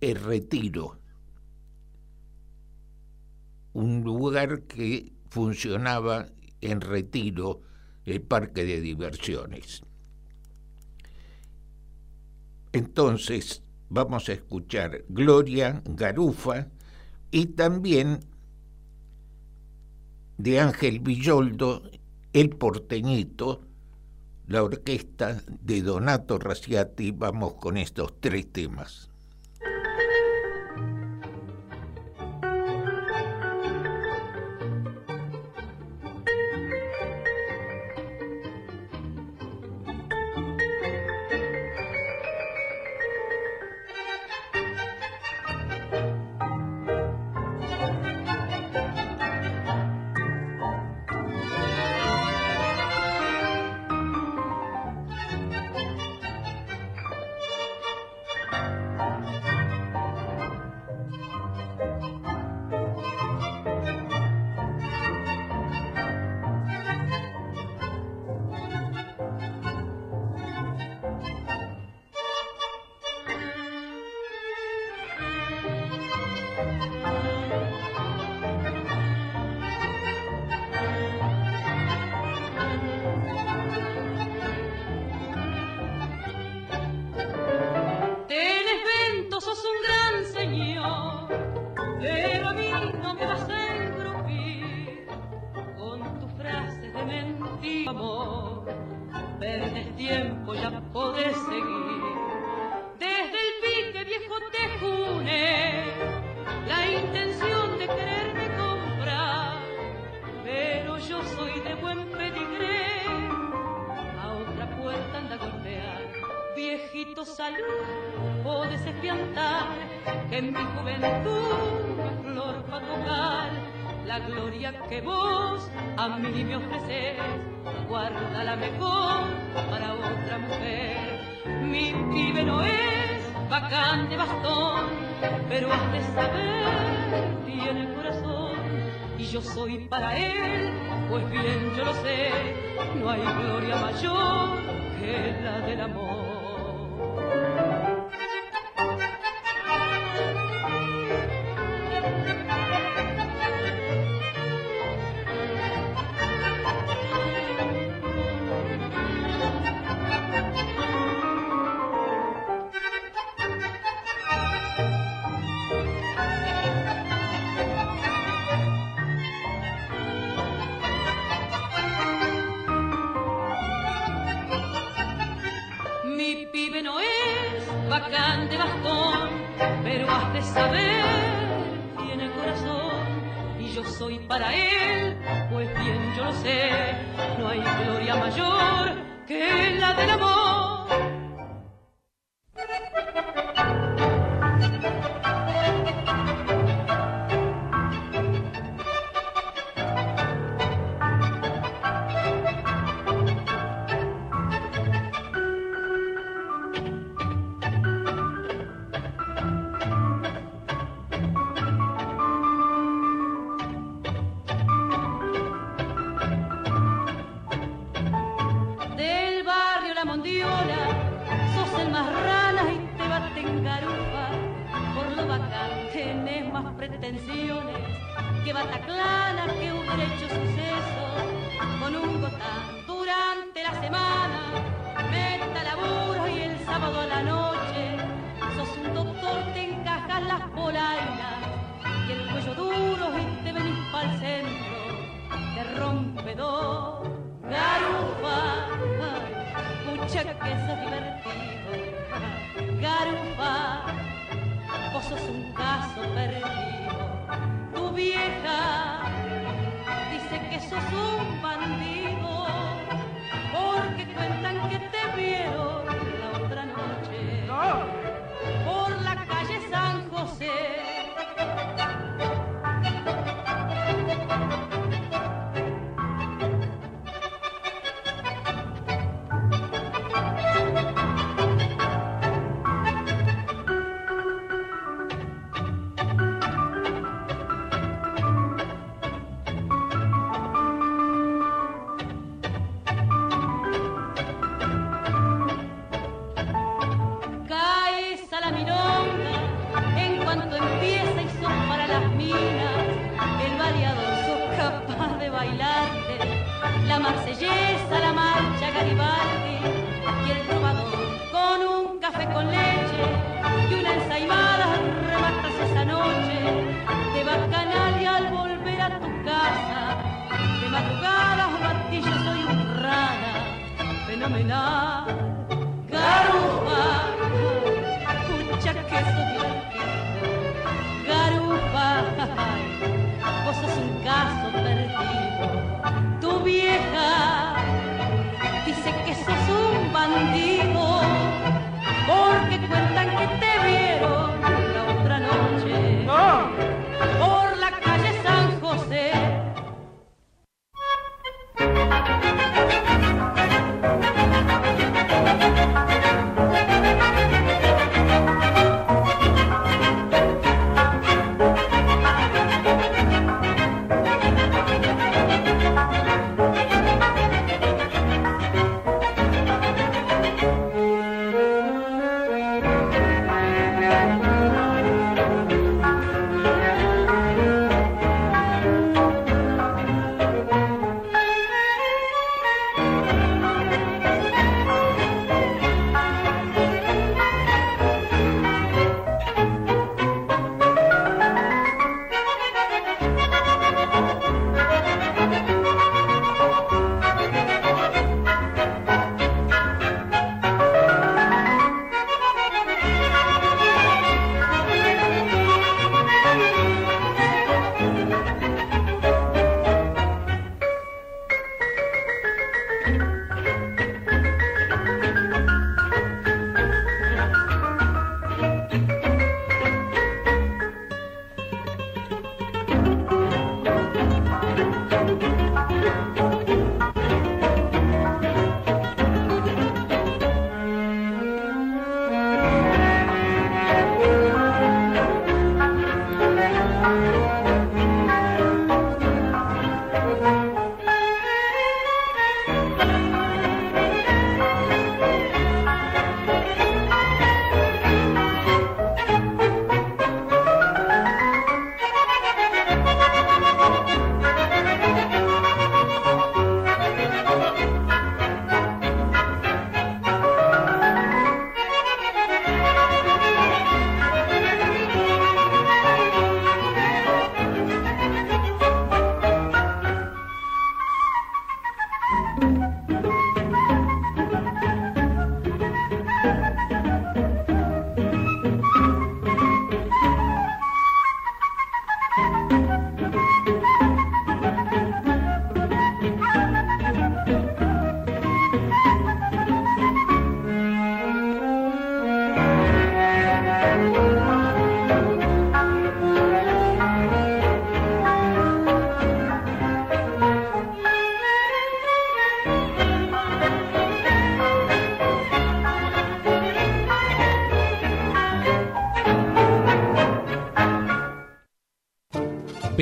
el Retiro, un lugar que funcionaba en Retiro, el parque de diversiones. Entonces vamos a escuchar Gloria Garufa y también de Ángel Villoldo, El Porteñito, la orquesta de Donato Raciati. Vamos con estos tres temas. en mi juventud una flor para tocar la gloria que vos a mí me ofreces, guárdala mejor para otra mujer. Mi pibe no es bacán de bastón, pero has de saber, tiene corazón, y yo soy para él, pues bien yo lo sé, no hay gloria mayor que la del amor.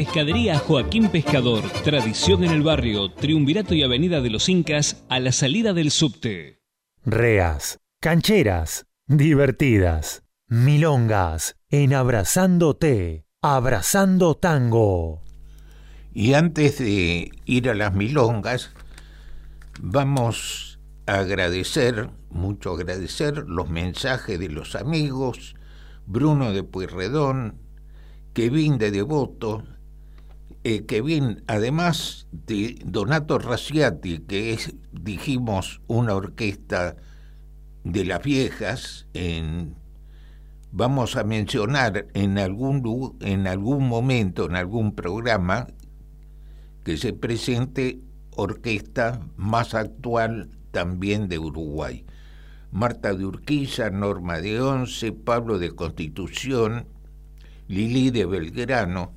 Pescadería Joaquín Pescador, tradición en el barrio, Triunvirato y Avenida de los Incas, a la salida del subte. Reas, cancheras, divertidas, milongas, en Abrazándote, Abrazando Tango. Y antes de ir a las milongas, vamos a agradecer, mucho agradecer, los mensajes de los amigos, Bruno de Pueyrredón, Kevin de Devoto, eh, Kevin, además de Donato Raciati, que es, dijimos, una orquesta de las viejas, vamos a mencionar en algún, en algún momento, en algún programa, que se presente orquesta más actual también de Uruguay. Marta de Urquiza, Norma de Once, Pablo de Constitución, Lili de Belgrano,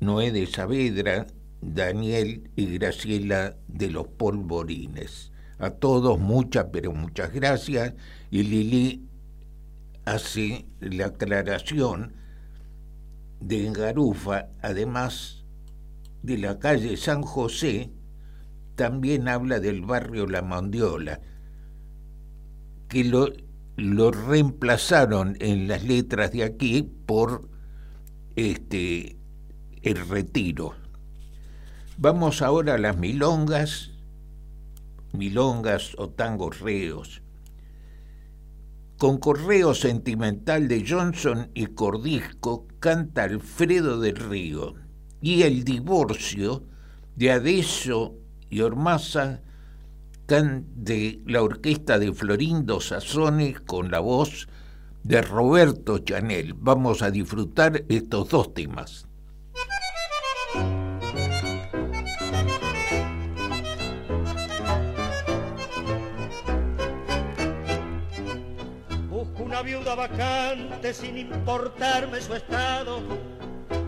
Noé de Saavedra, Daniel y Graciela de los Polvorines. A todos muchas, pero muchas gracias. Y Lili hace la aclaración de Garufa, además de la calle San José, también habla del barrio La Mondiola, que lo, lo reemplazaron en las letras de aquí por este el retiro. Vamos ahora a las milongas, milongas o tangos reos. Con correo sentimental de Johnson y Cordisco canta Alfredo del Río y el divorcio de Adeso y Ormaza de la orquesta de Florindo Sassone con la voz de Roberto Chanel. Vamos a disfrutar estos dos temas. Vacante sin importarme su estado,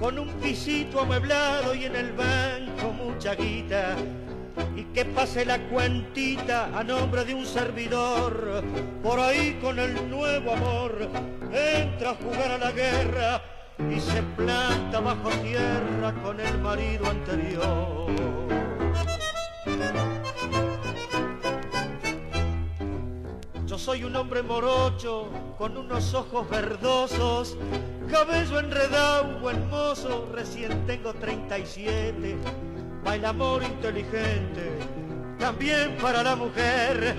con un pisito amueblado y en el banco mucha guita y que pase la cuentita a nombre de un servidor. Por ahí con el nuevo amor entra a jugar a la guerra y se planta bajo tierra con el marido anterior. Soy un hombre morocho con unos ojos verdosos, cabello enredado, buen mozo, recién tengo 37 el amor inteligente, también para la mujer,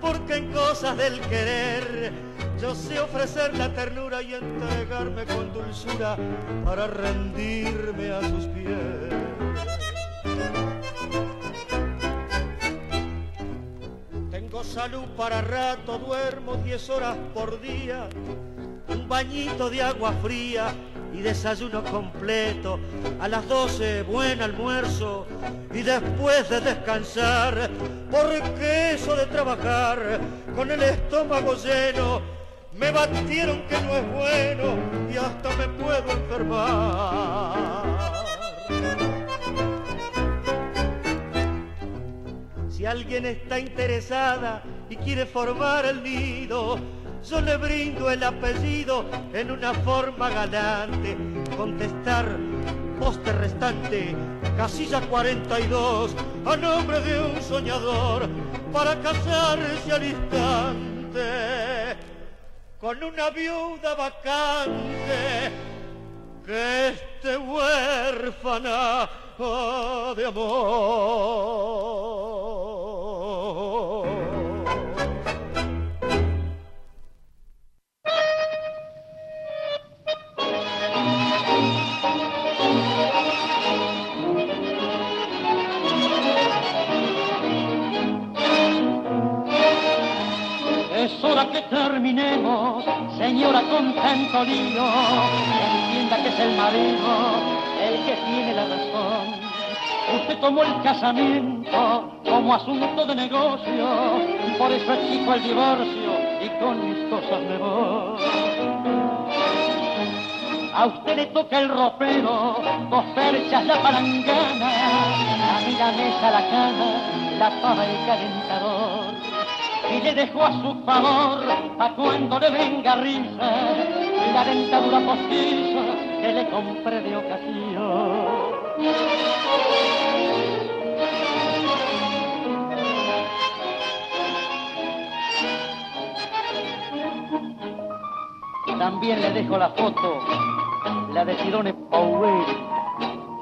porque en cosas del querer yo sé ofrecer la ternura y entregarme con dulzura para rendirme a sus pies. Salud para rato, duermo diez horas por día, un bañito de agua fría y desayuno completo. A las 12 buen almuerzo y después de descansar, porque eso de trabajar con el estómago lleno, me batieron que no es bueno y hasta me puedo enfermar. Alguien está interesada y quiere formar el nido, yo le brindo el apellido en una forma galante. Contestar, poste restante, casilla 42, a nombre de un soñador, para casarse al instante con una viuda vacante que esté huérfana de amor. Que terminemos, señora con tanto lío. Entienda que es el marido el que tiene la razón. Usted tomó el casamiento como asunto de negocio, por eso exijo el divorcio y con mis cosas me voy. A usted le toca el ropero, dos perchas la palangana, a mí la mesa, la cama, la pava el calentador y le dejó a su favor a cuando le venga risa la dentadura postiza que le compré de ocasión. También le dejo la foto, la de Sidone Powell.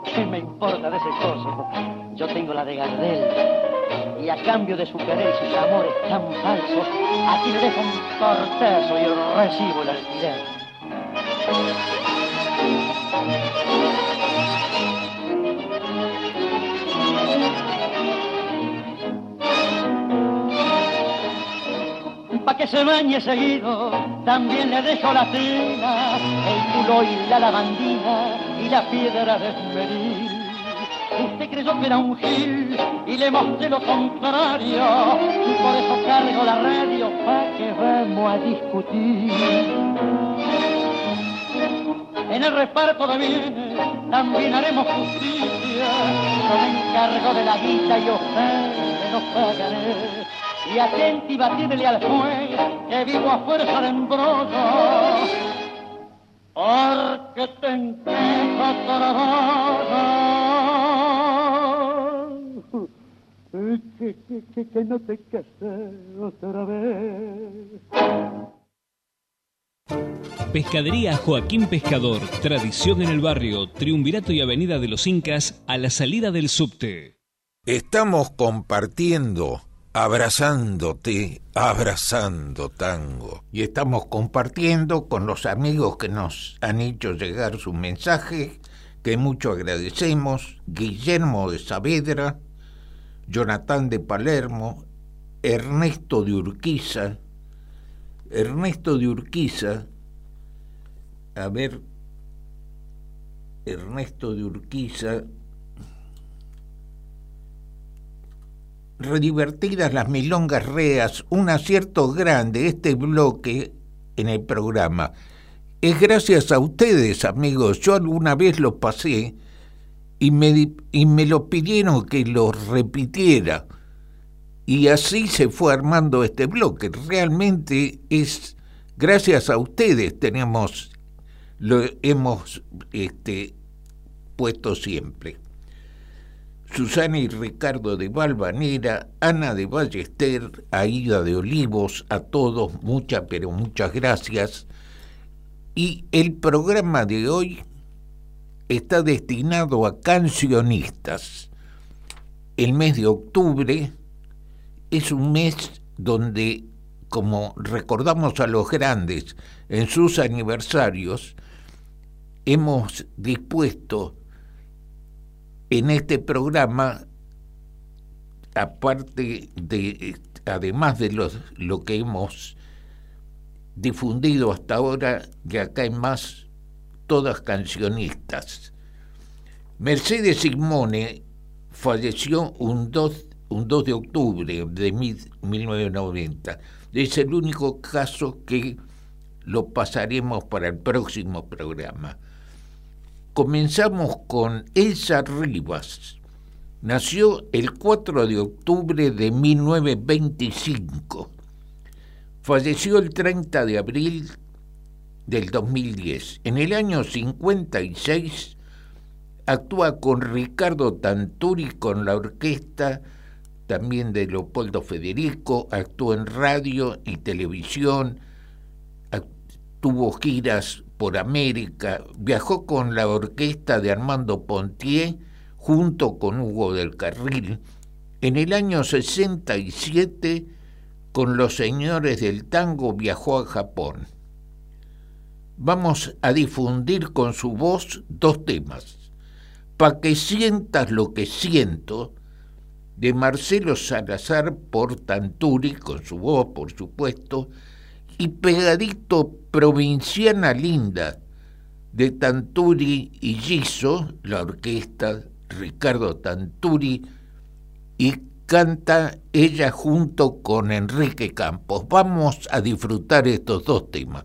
¿Qué me importa de ese coso? Yo tengo la de Gardel y a cambio de su querer sus amores tan falsos, aquí le dejo un cortejo y recibo el alquiler. Pa' que se bañe seguido, también le dejo la trina, el culo y la lavandina y la piedra de esmeril creyó que era un gil y le mostré lo contrario. Y por eso cargo la radio para que vamos a discutir. En el reparto de bienes también haremos justicia. Yo me encargo de la guita y usted no pagaré. Y atenti y al fuego que vivo a fuerza de embrollo. Porque te enquejo que, no te otra vez. Pescadería Joaquín Pescador, tradición en el barrio, Triunvirato y Avenida de los Incas, a la salida del subte. Estamos compartiendo, abrazándote, abrazando tango. Y estamos compartiendo con los amigos que nos han hecho llegar su mensaje, que mucho agradecemos, Guillermo de Saavedra, Jonathan de Palermo, Ernesto de Urquiza. Ernesto de Urquiza, a ver, Ernesto de Urquiza, redivertidas las milongas reas, un acierto grande este bloque en el programa. Es gracias a ustedes, amigos. Yo alguna vez lo pasé y me, y me lo pidieron que lo repitiera. Y así se fue armando este bloque. Realmente es gracias a ustedes tenemos lo hemos este, puesto siempre. Susana y Ricardo de Valvanera, Ana de Ballester, Aida de Olivos, a todos muchas, pero muchas gracias. Y el programa de hoy está destinado a cancionistas. El mes de octubre es un mes donde, como recordamos a los grandes en sus aniversarios, hemos dispuesto en este programa, aparte de, además de lo que hemos difundido hasta ahora, y acá hay más, todas cancionistas. Mercedes Simone falleció un 2, un 2 de octubre de 1990. Es el único caso que lo pasaremos para el próximo programa. Comenzamos con Elsa Rivas. Nació el 4 de octubre de 1925. Falleció el 30 de abril del 2010. En el año 56 actúa con Ricardo Tanturi con la orquesta también de Leopoldo Federico, actuó en radio y televisión, tuvo giras por América, viajó con la orquesta de Armando Pontier junto con Hugo del Carril. En el año 67, con los señores del tango, viajó a Japón. Vamos a difundir con su voz dos temas. Pa' que sientas lo que siento, de Marcelo Salazar por Tanturi, con su voz, por supuesto, y pegadito Provinciana Linda de Tanturi y Giso, la orquesta Ricardo Tanturi, y canta ella junto con Enrique Campos. Vamos a disfrutar estos dos temas.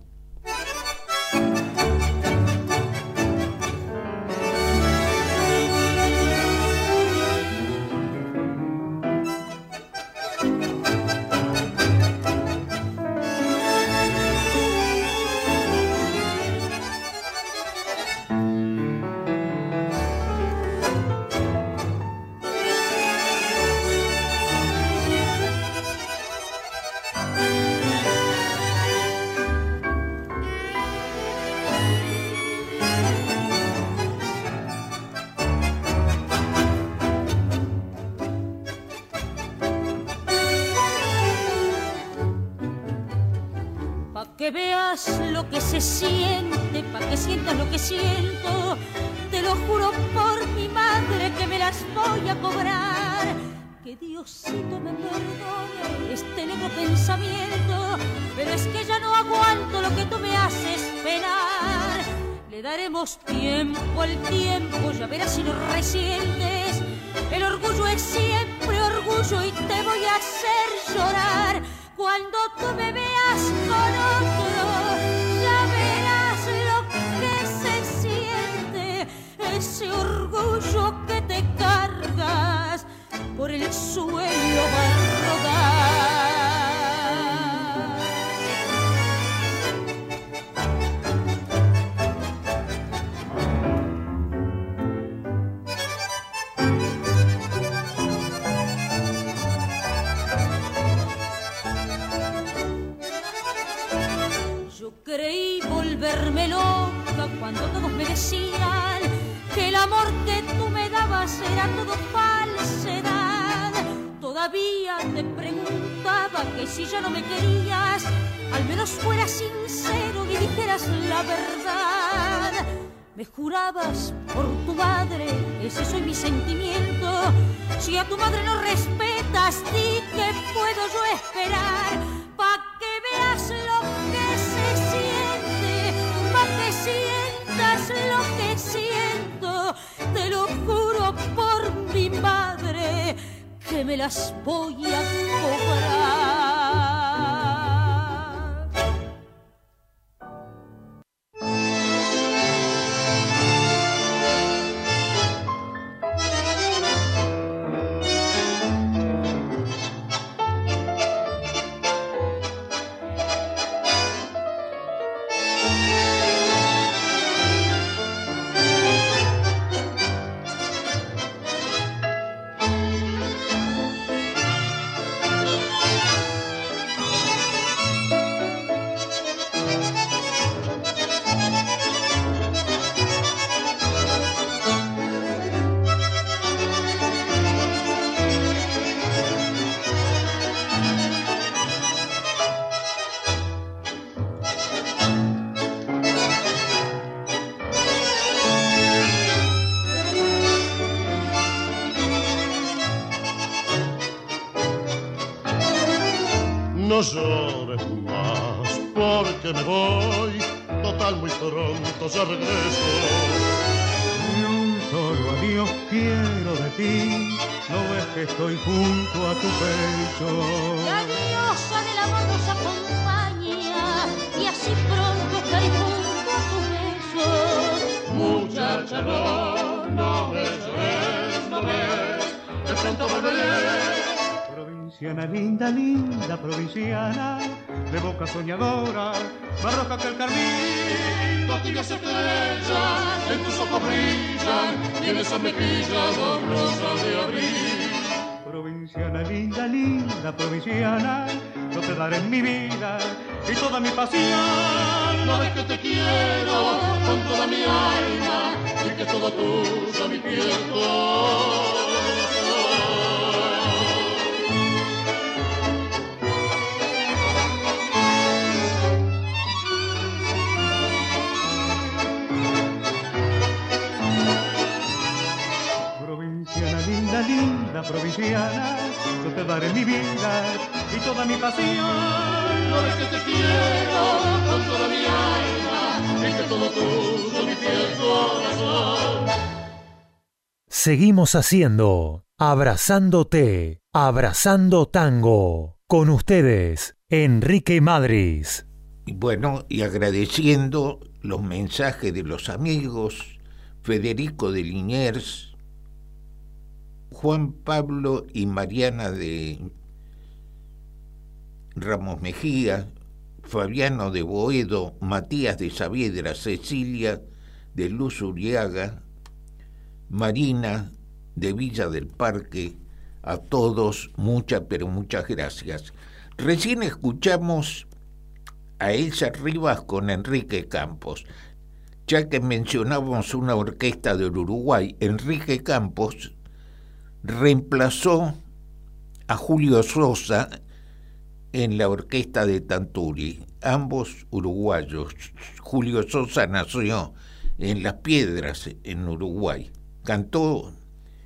veas lo que se siente, para que sientas lo que siento. Te lo juro por mi madre que me las voy a cobrar. Que Diosito me perdone este negro pensamiento, pero es que ya no aguanto lo que tú me haces esperar. Le daremos tiempo al tiempo, ya verás si lo resientes. El orgullo es siempre orgullo y te voy a hacer llorar cuando tú me veas con otro, ya verás lo que se siente, ese orgullo que te cargas por el suelo. volverme cuando todos me decían que el amor que tú me dabas era todo falsedad. Todavía te preguntaba que si ya no me querías, al menos fueras sincero y dijeras la verdad. Me jurabas por tu madre, ese soy mi sentimiento. Si a tu madre no respetas, di puedo yo esperar sientas lo que siento. Te lo juro por mi madre, que me las voy a cobrar. Provinciana linda, linda provinciana, yo te daré mi vida y toda mi pasión. No ves que te quiero con toda mi alma y que todo tuyo mi piel linda provinciana, yo te daré mi vida y toda mi pasión. Ves que te quiero con toda mi alma y que todo tuyo mi piel corazón. Seguimos haciendo Abrazándote, Abrazando Tango. Con ustedes, Enrique Madris. Y bueno, y agradeciendo los mensajes de los amigos, Federico de Liniers, Juan Pablo y Mariana de Ramos Mejía, Fabiano de Boedo, Matías de Saavedra, Cecilia de Luz Uriaga, Marina de Villa del Parque, a todos muchas, pero muchas gracias. Recién escuchamos a Elsa Rivas con Enrique Campos. Ya que mencionábamos una orquesta del Uruguay, Enrique Campos reemplazó a Julio Sosa en la orquesta de Tanturi, ambos uruguayos. Julio Sosa nació en Las Piedras, en Uruguay. Cantó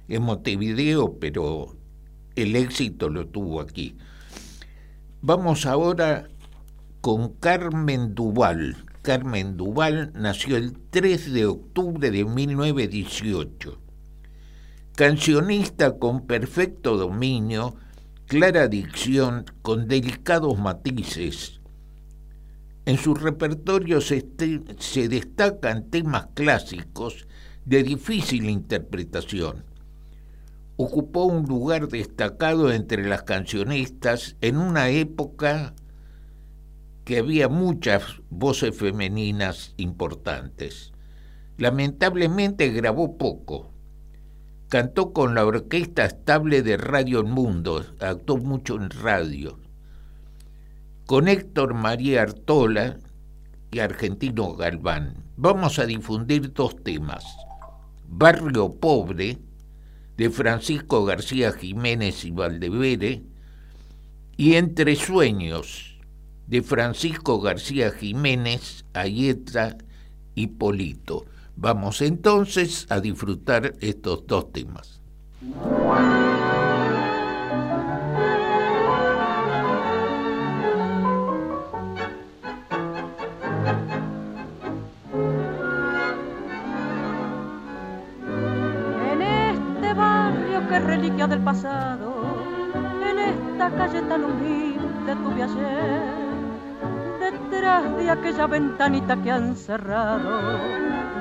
en Montevideo, pero el éxito lo tuvo aquí. Vamos ahora con Carmen Duval. Carmen Duval nació el 3 de octubre de 1918 cancionista con perfecto dominio, clara dicción, con delicados matices. En su repertorio se, se, destacan temas clásicos de difícil interpretación. Ocupó un lugar destacado entre las cancionistas en una época que había muchas voces femeninas importantes. Lamentablemente grabó poco Cantó con la orquesta estable de Radio Mundo, actuó mucho en radio. Con Héctor María Artola y Argentino Galván. Vamos a difundir dos temas. Barrio Pobre, de Francisco García Jiménez y Valdevere, y Entre Sueños, de Francisco García Jiménez, Ayeta y Polito. Vamos entonces a disfrutar estos dos temas. En este barrio que reliquia del pasado, en esta calle tan humilde tuve ayer, detrás de aquella ventanita que han cerrado,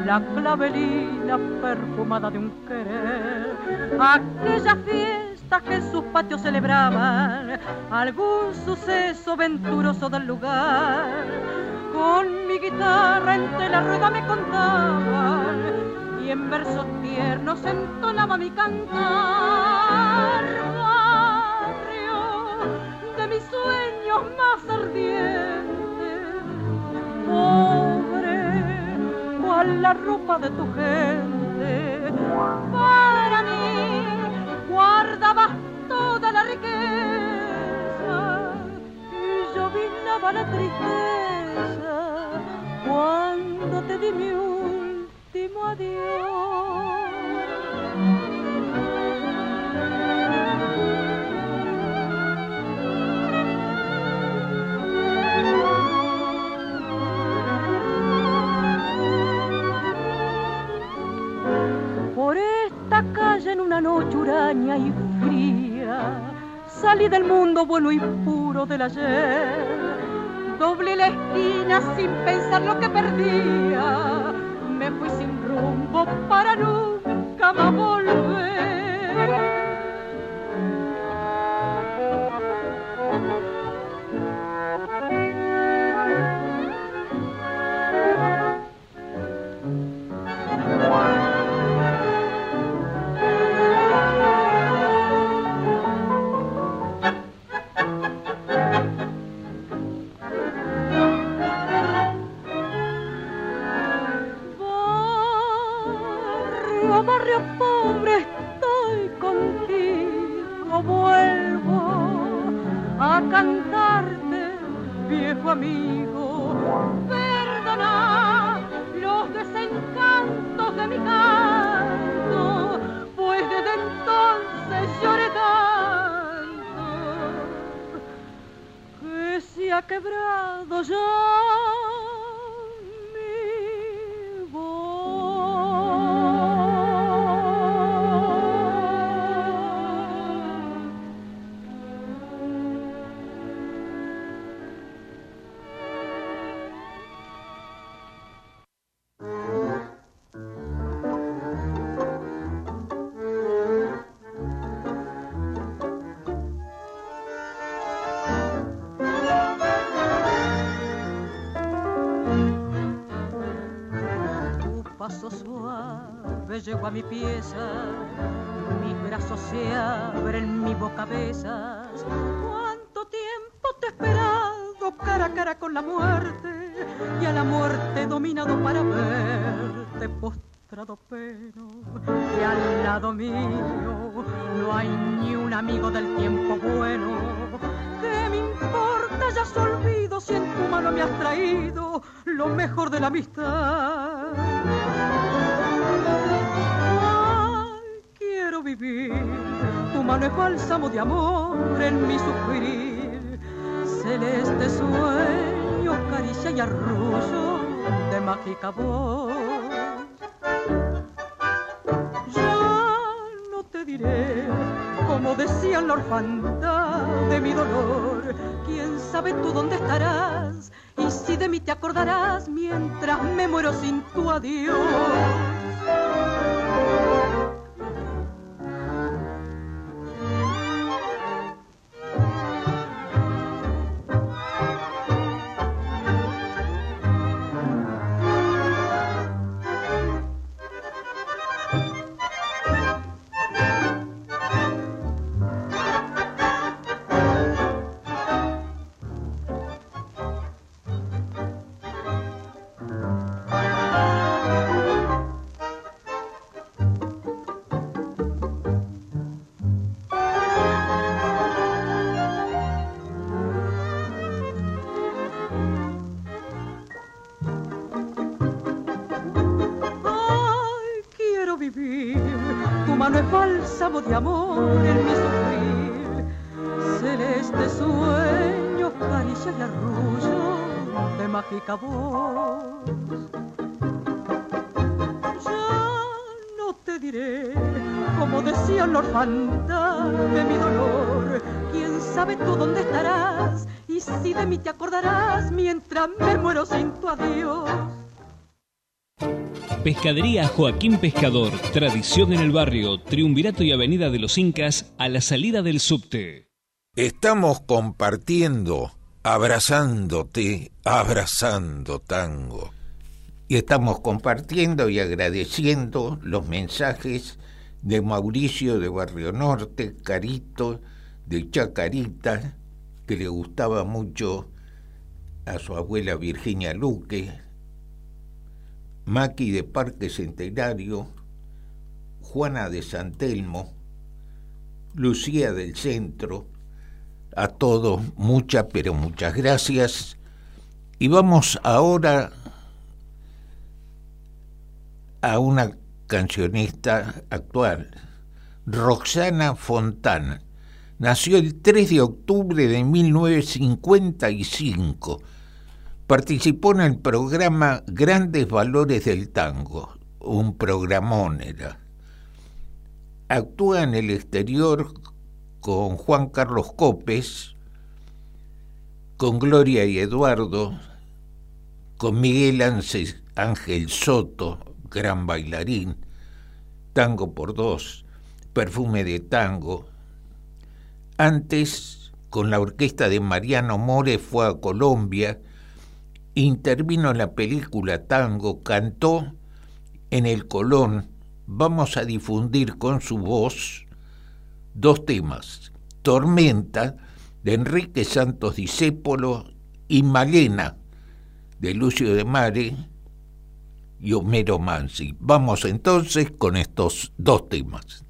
la clavelina perfumada de un querer, aquella fiesta que en sus patios celebraban, algún suceso venturoso del lugar, con mi guitarra entre la rueda me contaban y en versos tiernos entonaba mi cantar. Barrio de mis sueños más ardientes, la ropa de tu gente. Para mí guardabas toda la riqueza y yo vinaba la tristeza cuando te di mi último Por esta calle en una noche huraña y fría, salí del mundo bueno y puro del ayer. Doblé la esquina sin pensar lo que perdía. Me fui sin rumbo para nunca más volver. Barrio, barrio pobre, estoy contigo, vuelvo a cantarte, viejo amigo. Perdona los desencantos de mi canto, pues desde entonces lloré tanto que se ha quebrado ya bálsamo de amor en mi sufrir. Celeste sueño, caricia y arrullo de mágica voz. Ya no te diré, como decía la orfandad de mi dolor, quién sabe tú dónde estarás y si de mí te acordarás mientras me muero sin tu adiós. Pescadería Joaquín Pescador, tradición en el barrio, Triunvirato y Avenida de los Incas, a la salida del subte. Estamos compartiendo, abrazándote, abrazando tango. Y estamos compartiendo y agradeciendo los mensajes de Mauricio de Barrio Norte, Carito, de Chacarita, que le gustaba mucho a su abuela Virginia Luque, Maki de Parque Centenario, Juana de San Telmo, Lucía del Centro, a todos muchas, pero muchas gracias. Y vamos ahora a una cancionista actual, Roxana Fontana. Nació el 3 de octubre de 1955 Participó en el programa Grandes Valores del Tango, un programón era. Actúa en el exterior con Juan Carlos Copes, con Gloria y Eduardo, con Miguel Ángel Soto, gran bailarín, Tango por dos, Perfume de Tango. Antes, con la orquesta de Mariano More, fue a Colombia intervino en la película Tango, cantó en el Colón, vamos a difundir con su voz dos temas, Tormenta de Enrique Santos Discépolo y Malena de Lucio de Mare y Homero Mansi. Vamos entonces con estos dos temas.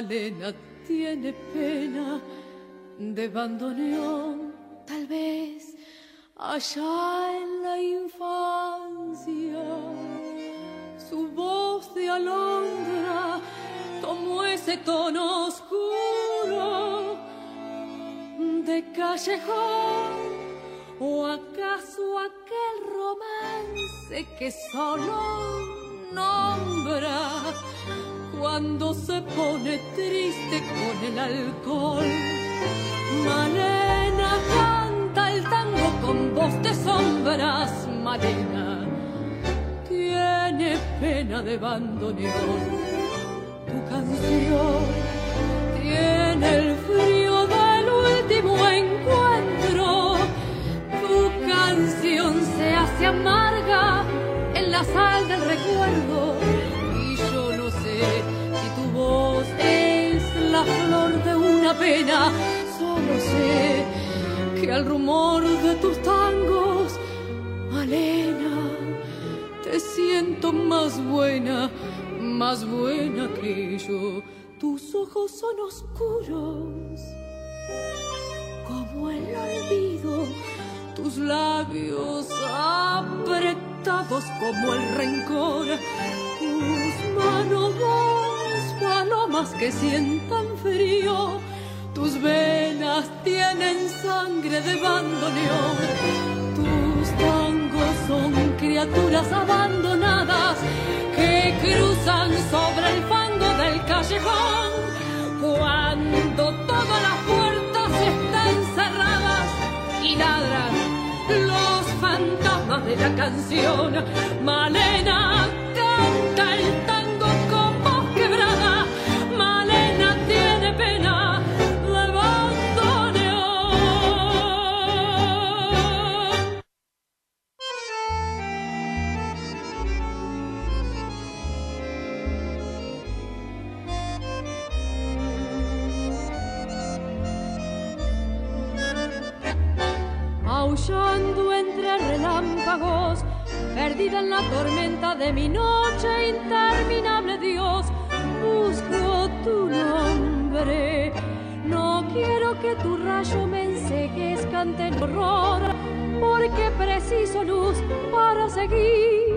Tiene pena de bandoneón, tal vez allá en la infancia. Su voz de alondra tomó ese tono oscuro de callejón, o acaso aquel romance que solo nombra cuando se pone triste con el alcohol. Malena canta el tango con voz de sombras, Malena tiene pena de bandoneón. Tu canción tiene el frío del último encuentro. Tu canción se hace amarga en la sal del recuerdo es la flor de una pena. Solo sé que al rumor de tus tangos, Malena, te siento más buena, más buena que yo. Tus ojos son oscuros como el olvido, tus labios apretados como el rencor, tus manos palomas que sientan frío. Tus venas tienen sangre de bandoneón. Tus tangos son criaturas abandonadas que cruzan sobre el fango del callejón. Cuando todas las puertas están cerradas y ladran los fantasmas de la canción. Malena canta el de mi noche interminable, Dios, busco tu nombre. No quiero que tu rayo me enseguezca el horror, porque preciso luz para seguir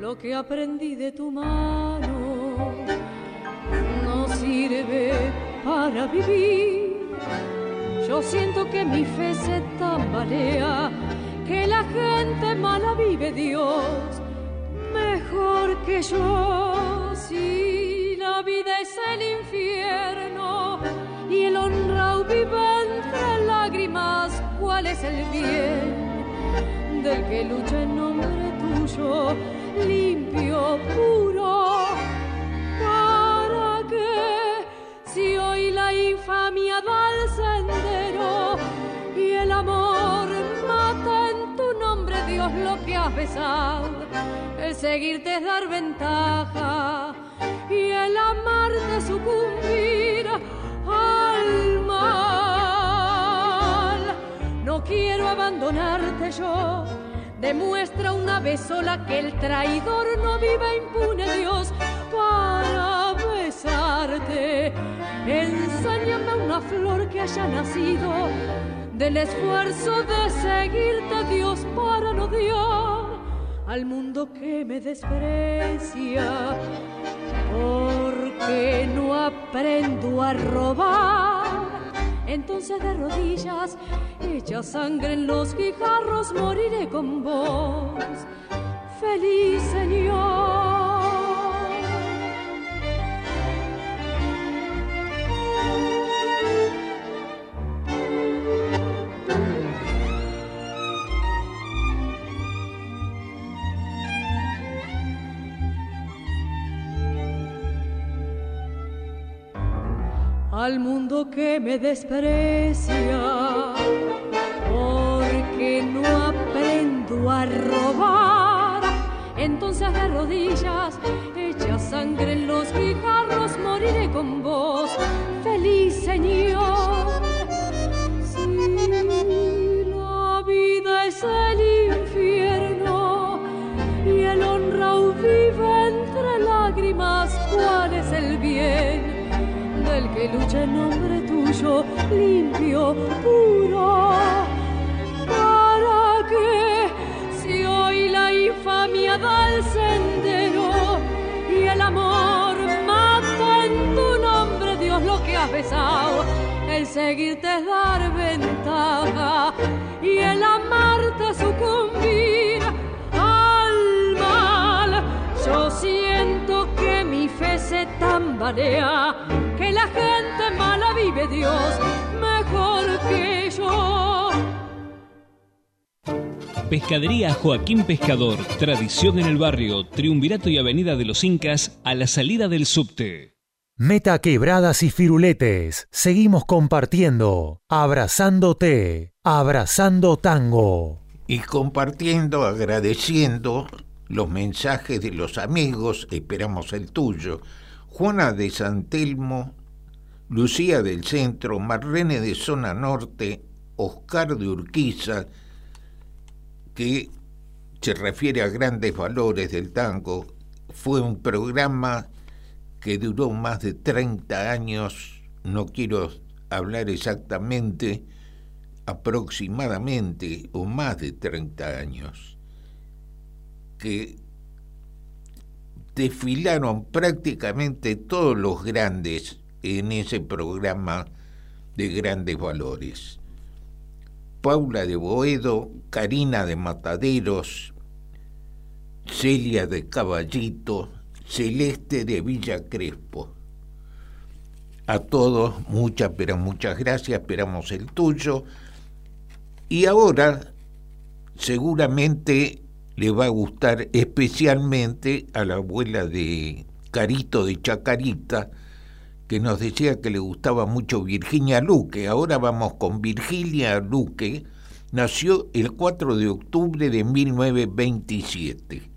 lo que aprendí de tu mano. No sirve para vivir yo siento que mi fe se tambalea, que la gente mala vive Dios que yo. Si la vida es el infierno y el honrado vive lágrimas, ¿cuál es el bien del que lucha en nombre tuyo, limpio, puro? ¿Para qué si hoy la infamia da al El seguirte es dar ventaja y el amarte sucumbir al mal. No quiero abandonarte yo. Demuestra una vez sola que el traidor no vive impune, Dios, para besarte. Enséñame una flor que haya nacido del esfuerzo de seguirte, Dios, para no odiar al mundo que me desprecia. Porque no aprendo a robar. Entonces de rodillas, hecha sangre en los guijarros, moriré con vos. Feliz Señor. Al mundo que me desprecia, porque no aprendo a robar. Entonces de rodillas, hecha sangre en los guijarros, moriré con vos, feliz Señor. Que lucha en nombre tuyo, limpio, puro. ¿Para qué si hoy la infamia da el sendero y el amor mata en tu nombre, Dios, lo que has besado? El seguirte es dar ventaja y el amarte sucumbir al mal. Yo siento que mi fe se tambalea que la gente mala vive Dios mejor que yo. Pescadería Joaquín Pescador, tradición en el barrio, Triunvirato y Avenida de los Incas, a la salida del subte. Meta quebradas y firuletes, seguimos compartiendo, abrazándote, abrazando tango. Y compartiendo, agradeciendo los mensajes de los amigos, esperamos el tuyo, Juana de San Telmo, Lucía del Centro, Marlene de Zona Norte, Oscar de Urquiza, que se refiere a grandes valores del tango, fue un programa que duró más de 30 años, no quiero hablar exactamente, aproximadamente o más de 30 años, que desfilaron prácticamente todos los grandes en ese programa de grandes valores. Paula de Boedo, Karina de Mataderos, Celia de Caballito, Celeste de Villa Crespo. A todos muchas, pero muchas gracias, esperamos el tuyo. Y ahora, seguramente le va a gustar especialmente a la abuela de Carito de Chacarita, que nos decía que le gustaba mucho Virginia Luque. Ahora vamos con Virginia Luque. Nació el 4 de octubre de 1927.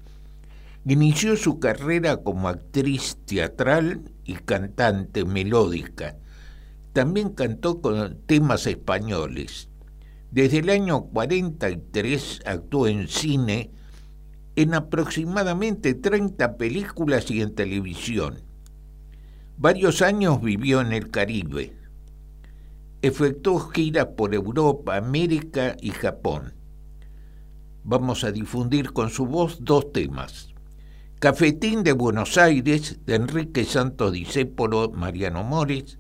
Inició su carrera como actriz teatral y cantante melódica. También cantó con temas españoles. Desde el año 43 actuó en cine en aproximadamente 30 películas y en televisión. Varios años vivió en el Caribe. Efectuó giras por Europa, América y Japón. Vamos a difundir con su voz dos temas. Cafetín de Buenos Aires de Enrique Santos Discépolo, Mariano Mores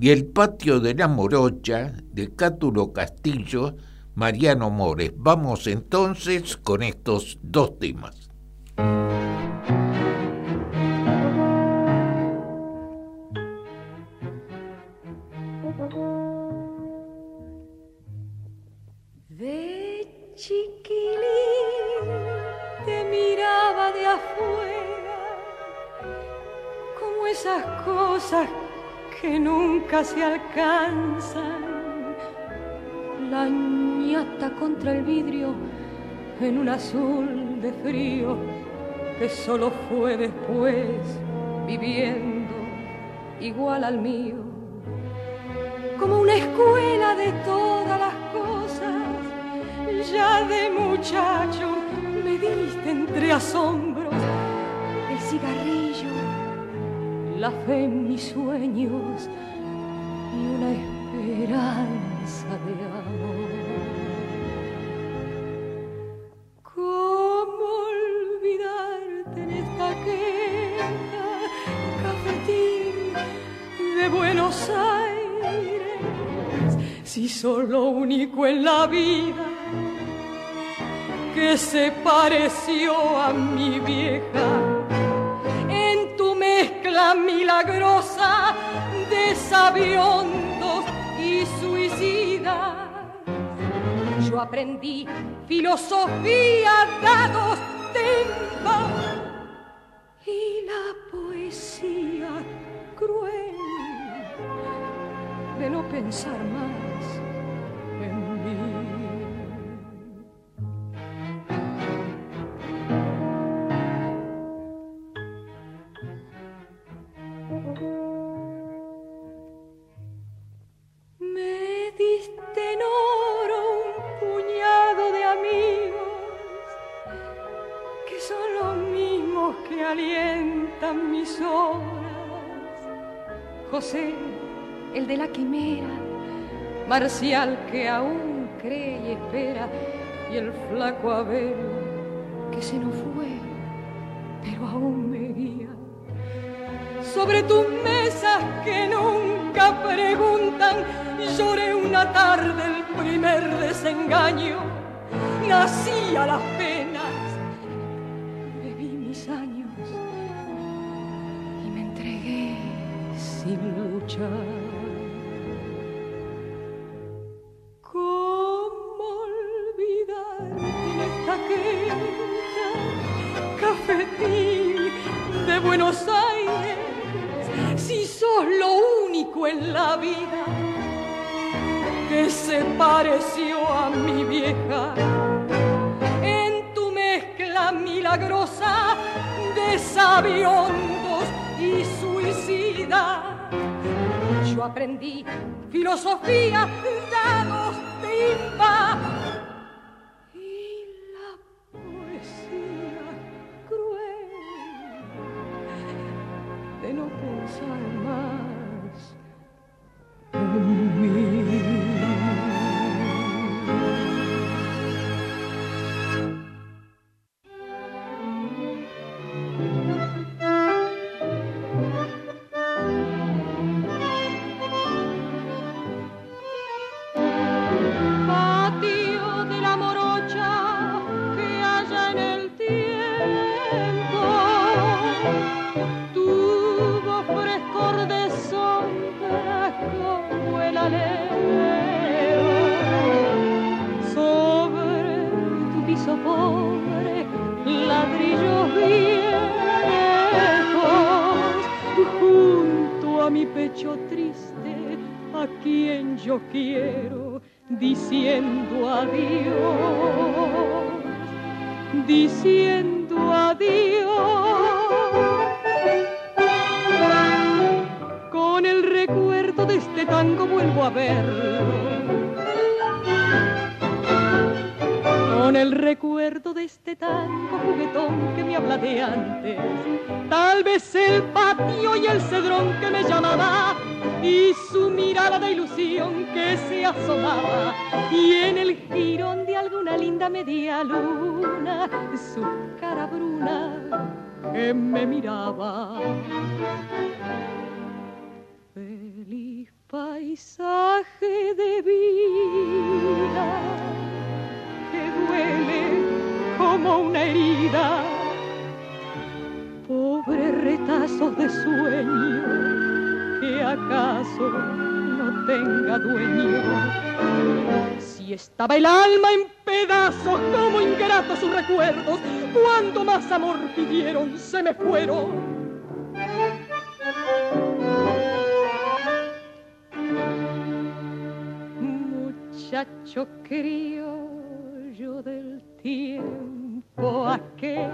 y El patio de la Morocha de Cátulo Castillo, Mariano Mores. Vamos entonces con estos dos temas. Chiquilín te miraba de afuera como esas cosas que nunca se alcanzan. La ñata contra el vidrio en un azul de frío que solo fue después viviendo igual al mío. Como una escuela de cosas, ya de muchacho me diste entre asombros el cigarrillo la fe en mis sueños y una esperanza de amor. ¿Cómo olvidarte en esta queja, cafetín de Buenos Aires, si sos lo único en la vida se pareció a mi vieja? mezcla milagrosa de sabiondos y suicidas. Yo aprendí filosofía, dados, tempo y la poesía cruel de no pensar más alientan mis horas. José, el de la quimera, Marcial que aún cree y espera, y el flaco Abel que se nos fue, pero aún me guía. Sobre tus mesas que nunca preguntan, lloré una tarde el primer desengaño, nací a las penas, bebí mis años sin luchar. Mi vieja? En tu mezcla milagrosa de sabiondos y suicida yo aprendí filosofía, dados, timba de antes. Tal vez el patio y el cedrón que me llamaba y su mirada de ilusión que se asomaba y en el girón de alguna linda media luna su cara bruna que me miraba. Feliz paisaje de vida que duele como una herida. Pobre retazos de sueño que acaso no tenga dueño. Si estaba el alma en pedazos como ingratos sus recuerdos, cuando más amor pidieron se me fueron. Muchacho criollo del tiempo aquel,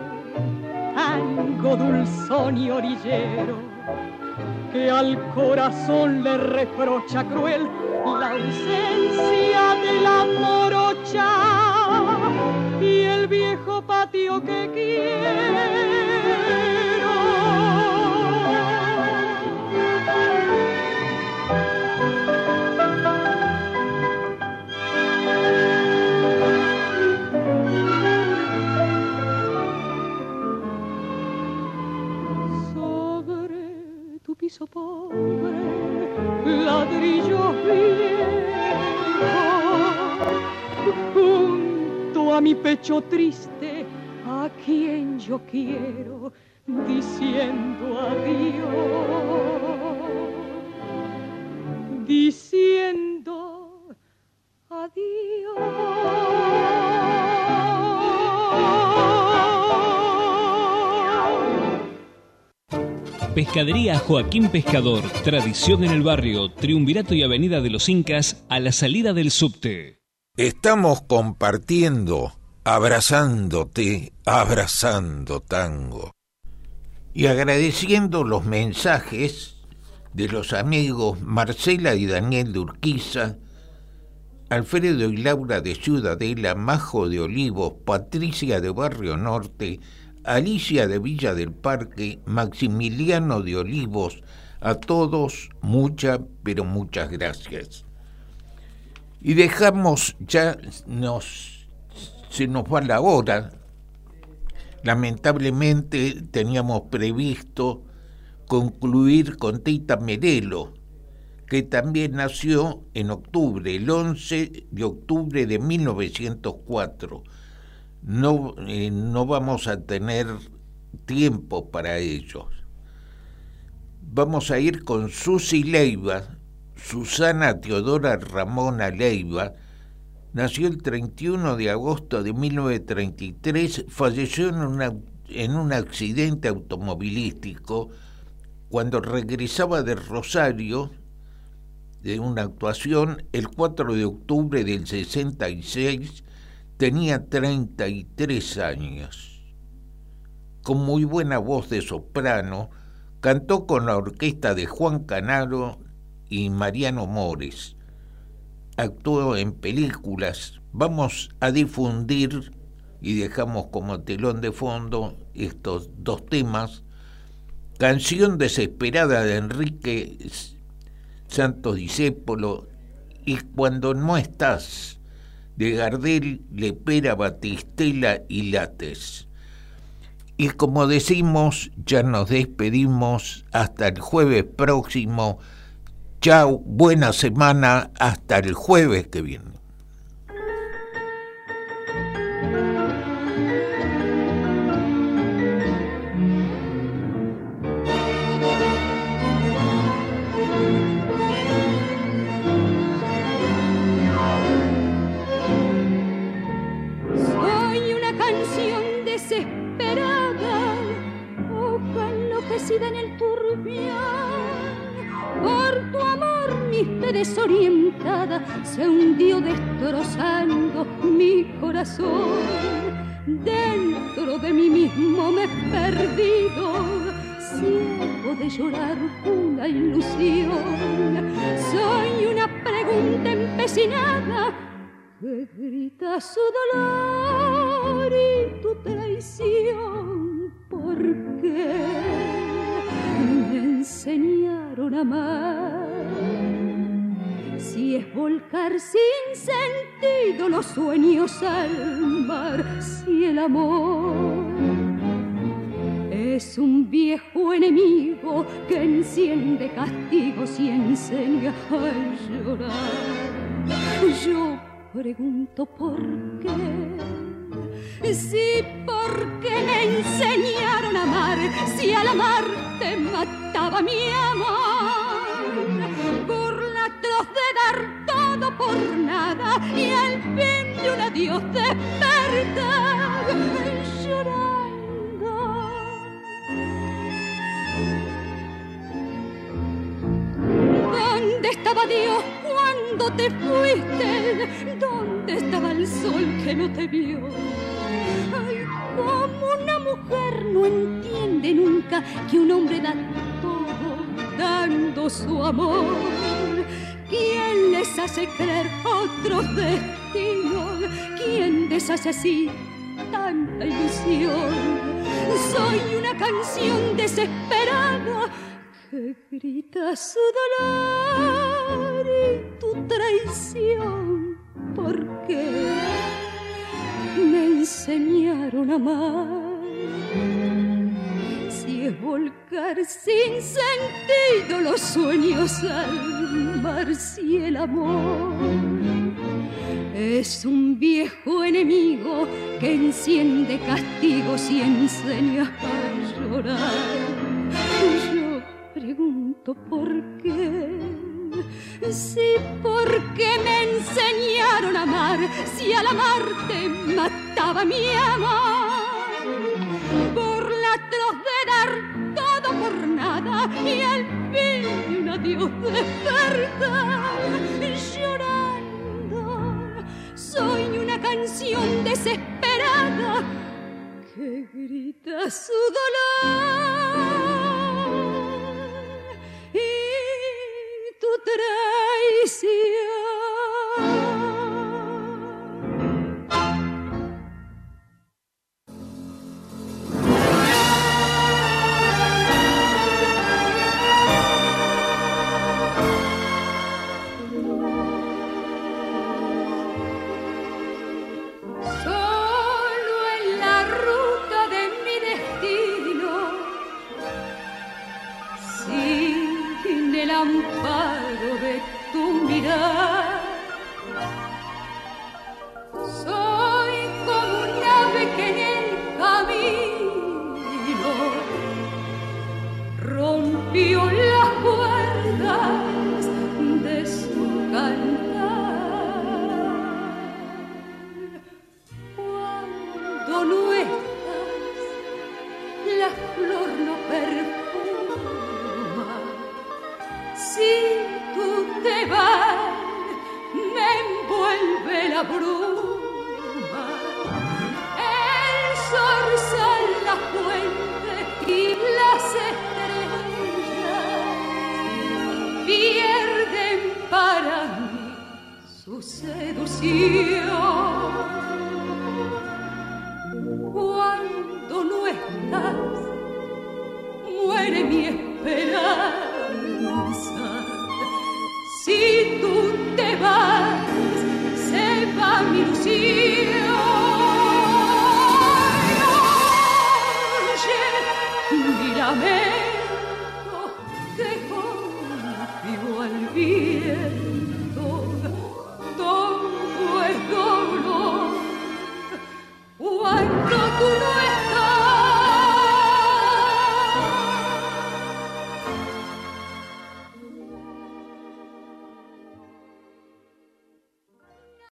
tango dulzón y orillero, que al corazón le reprocha cruel la ausencia de la morocha y el viejo patio que quiere mi pecho triste a quien yo quiero diciendo adiós, diciendo Pescadería Joaquín Pescador, tradición en el barrio, Triunvirato y Avenida de los Incas, a la salida del subte. Estamos compartiendo, abrazándote, abrazando tango. Y agradeciendo los mensajes de los amigos Marcela y Daniel de Urquiza, Alfredo y Laura de Ciudadela, Majo de Olivos, Patricia de Barrio Norte, Alicia de Villa del Parque, Maximiliano de Olivos, a todos muchas, pero muchas gracias. Y dejamos, ya nos, se nos va la hora. Lamentablemente teníamos previsto concluir con Tita Merelo, que también nació en octubre, el 11 de octubre de 1904. No, eh, no vamos a tener tiempo para ellos. Vamos a ir con Susi Leiva, Susana Teodora Ramona Leiva, nació el 31 de agosto de 1933, falleció en, en un accidente automovilístico cuando regresaba de Rosario de una actuación el 4 de octubre del 66, tenía 33 años. Con muy buena voz de soprano, cantó con la orquesta de Juan Canaro y Mariano Mores. Actuó en películas. Vamos a difundir y dejamos como telón de fondo estos dos temas. Canción desesperada de Enrique Santos Discépolo y Cuando no estás de Gardel, Lepera, Batistela y Lates. Y como decimos, ya nos despedimos hasta el jueves próximo Chao, buena semana, hasta el jueves que viene. Destrozando mi corazón. Dentro de mí mismo me he perdido, ciego de llorar una ilusión. Soy una pregunta empecinada que grita su dolor y tu traición. ¿Por qué me enseñaron a amar? Si es volcar sin sentido los sueños al mar, si el amor es un viejo enemigo que enciende castigos y enseña a llorar. Yo pregunto por qué. Si porque me enseñaron a amar, si al amar te mataba mi amor. De dar todo por nada y al fin de un adiós despertar. Llorar ¿Dónde estaba Dios cuando te fuiste? ¿Dónde estaba el sol que no te vio? Ay, como una mujer no entiende nunca que un hombre da todo dando su amor. ¿Quién les hace creer otros destinos? ¿Quién deshace así tanta ilusión? Soy una canción desesperada que grita su dolor y tu traición. ¿Por qué me enseñaron a amar? Si es volcar sin sentido los sueños al si el amor es un viejo enemigo que enciende castigos y enseña a llorar pregunto por qué. Si porque me enseñaron a amar, si al amarte mataba mi amor. Por la atroz de dar todo por nada y al fin un adiós despertar. Llorando, soy una canción desesperada que grita su dolor. Si tú te